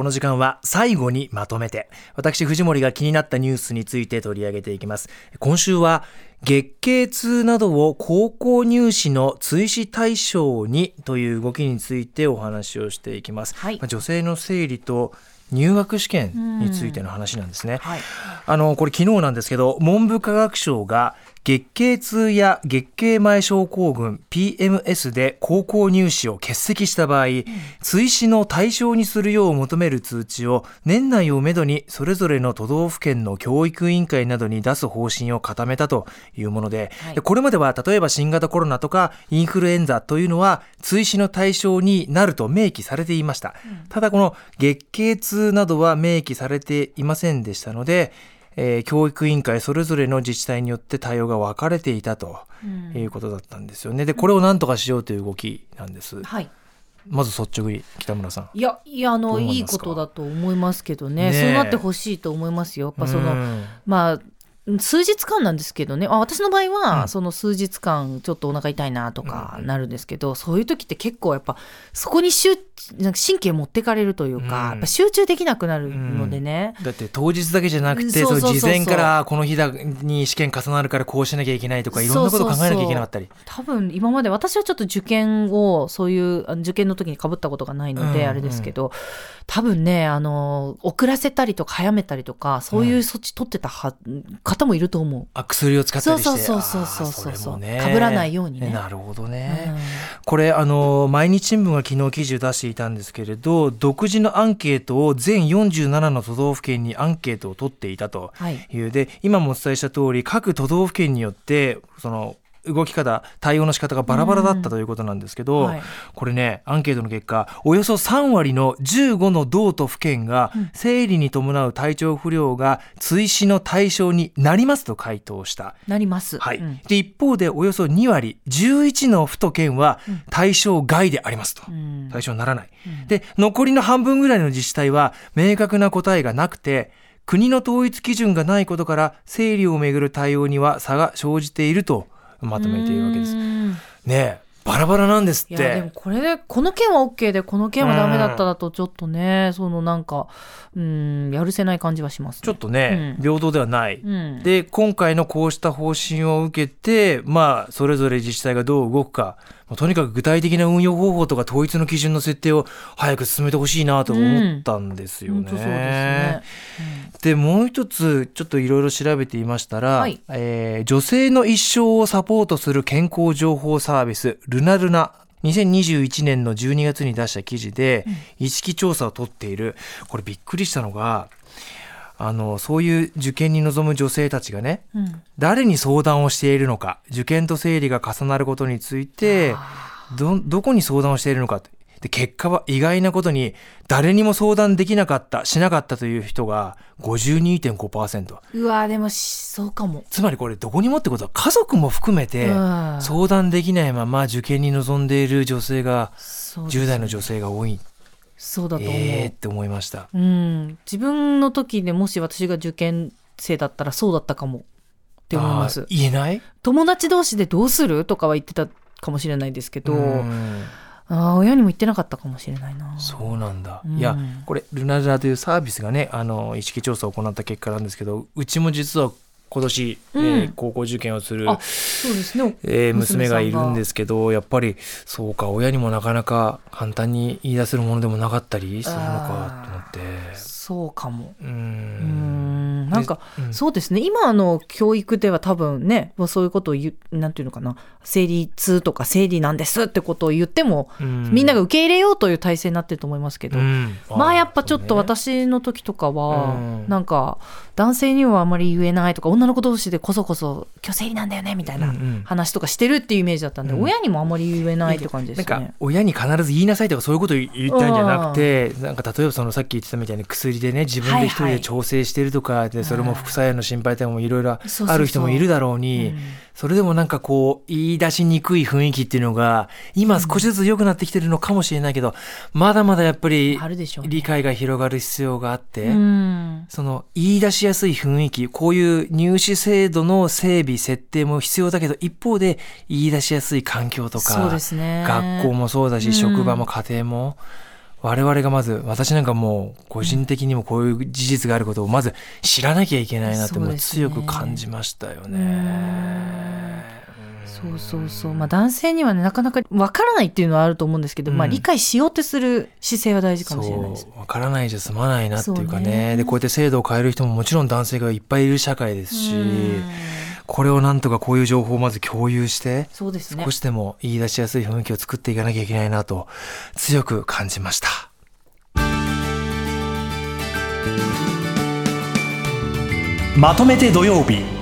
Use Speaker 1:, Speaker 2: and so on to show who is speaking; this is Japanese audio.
Speaker 1: この時間は最後にまとめて、私藤森が気になったニュースについて取り上げていきます。今週は月経痛などを高校入試の追試対象にという動きについてお話をしていきます。はい、女性の生理と入学試験についての話なんですね。はい、あのこれ昨日なんですけど文部科学省が月経痛や月経前症候群 PMS で高校入試を欠席した場合、うん、追試の対象にするよう求める通知を年内をめどにそれぞれの都道府県の教育委員会などに出す方針を固めたというもので、はい、これまでは例えば新型コロナとかインフルエンザというのは追試の対象になると明記されていました。うん、ただこの月経痛などは明記されていませんでしたので、えー、教育委員会それぞれの自治体によって対応が分かれていたということだったんですよね。でこれを何とかしようという動きなんです。はいまず率直に北村さん。
Speaker 2: いやいやあのいいことだと思いますけどね。ねそうなってほしいと思いますよ。やっぱそのまあ数日間なんですけどね。あ私の場合は、その数日間ちょっとお腹痛いなとかなるんですけど、うん、そういう時って結構やっぱそこに集なんか神経持ってかれるというか、うん、やっぱ集中できなくなるのでね、
Speaker 1: だって当日だけじゃなくて事前からこの日だに試験重なるからこうしなきゃいけないとかいろんなこと考えなきゃいけなかったり。
Speaker 2: 多分今まで私はちょっと受験をそういう受験の時にかぶったことがないのであれですけど、多分ねあの遅らせたりとか早めたりとかそういう措置取ってたは、方もいると思う。
Speaker 1: あ薬を使ったりして
Speaker 2: そうそうそうそうそう、ね、かぶらないようにね。
Speaker 1: なるほどね。うん、これあの毎日新聞が昨日記事を出していたんですけれど独自のアンケートを全47の都道府県にアンケートを取っていたという、はい、で今もお伝えした通り各都道府県によってその動き方対応の仕方がバラバラだったということなんですけど、はい、これねアンケートの結果およそ3割の15の道と府県が、生理に伴う体調不良が追試の対象になりますと回答した。
Speaker 2: なります、
Speaker 1: はい、うん、で一方でおよそ2割11の府と県は対象外でありますと、うん、対象にならない、うん、で残りの半分ぐらいの自治体は明確な答えがなくて国の統一基準がないことから生理をめぐる対応には差が生じているとまとめているわけです。ねバラバラなんですって。いや
Speaker 2: でもこれでこの件は OK でこの件はダメだっただとちょっとね、そのなんかうんやるせない感じはします、ね、
Speaker 1: ちょっとね、うん、平等ではない、うん、で今回のこうした方針を受けてまあそれぞれ自治体がどう動くかとにかく具体的な運用方法とか統一の基準の設定を早く進めてほしいなと思ったんですよね。で、もう一つちょっといろいろ調べていましたら、はい、えー、女性の一生をサポートする健康情報サービスルナルナ。2021年の12月に出した記事で意識調査を取っている。これびっくりしたのがあのそういう受験に臨む女性たちがね、うん、誰に相談をしているのか受験と生理が重なることについてどどこに相談をしているのかで結果は意外なことに誰にも相談できなかったしなかったという人が52.5%
Speaker 2: うわでもそうかも。
Speaker 1: つまりこれどこにもってことは家族も含めて相談できないまま受験に臨んでいる女性が10代の女性が多い。
Speaker 2: そうだと思う。
Speaker 1: えー、って思いました。
Speaker 2: うん。自分の時でもし私が受験生だったらそうだったかも。って思います。
Speaker 1: 言えない？
Speaker 2: 友達同士でどうする？とかは言ってたかもしれないですけど、あ親にも言ってなかったかもしれないな。
Speaker 1: そうなんだ。うん、いや、これ、ルナルナというサービスがね、あの、意識調査を行った結果なんですけど、うちも実は今年、うん、えー、高校受験をする
Speaker 2: そうですね、
Speaker 1: えー、娘が。いるんですけどやっぱりそうか親にもなかなか簡単に言い出せるものでもなかったりするのかと思って。
Speaker 2: そうかも。うんなんか、うん、そうですね。今の教育では多分ねもうそういうことを言うなんていうのかな。生理痛とか生理なんですってことを言っても、みんなが受け入れようという体制になってると思いますけど、まあやっぱちょっと私の時とかは、ね、なんか男性にはあまり言えないとか女の子同士でこそこそ「今日生理なんだよね」みたいな話とかしてるっていうイメージだったんで、うん、親にもあまり言えないって感じですね。なんか
Speaker 1: 親に必ず言いなさいとかそういうこと言ったんじゃなくてなんか例えばそのさっき言ってたみたいに薬でね自分で一人で調整してるとかで、それも副作用の心配とかもいろいろある人もいるだろうに。それでもなんかこう言い出しにくい雰囲気っていうのが今少しずつ良くなってきてるのかもしれないけど、まだまだやっぱり理解が広がる必要があって、その言い出しやすい雰囲気こういう入試制度の整備設定も必要だけど一方で言い出しやすい環境とか、学校もそうだし、職場も家庭も。我々がまず私なんかもう個人的にもこういう事実があることをまず知らなきゃいけないなってもう強く感じましたよね。
Speaker 2: そうそうそう、まあ、男性にはねなかなかわからないっていうのはあると思うんですけど、うん、まあ、理解しようとする姿勢は大事かもしれないです。
Speaker 1: わからないじゃ済まないなっていうかね。でこうやって制度を変える人ももちろん男性がいっぱいいる社会ですし。これをなんとかこういう情報をまず共有して
Speaker 2: そうです、ね、
Speaker 1: 少しでも言い出しやすい雰囲気を作っていかなきゃいけないなと強く感じました。
Speaker 3: まとめて土曜日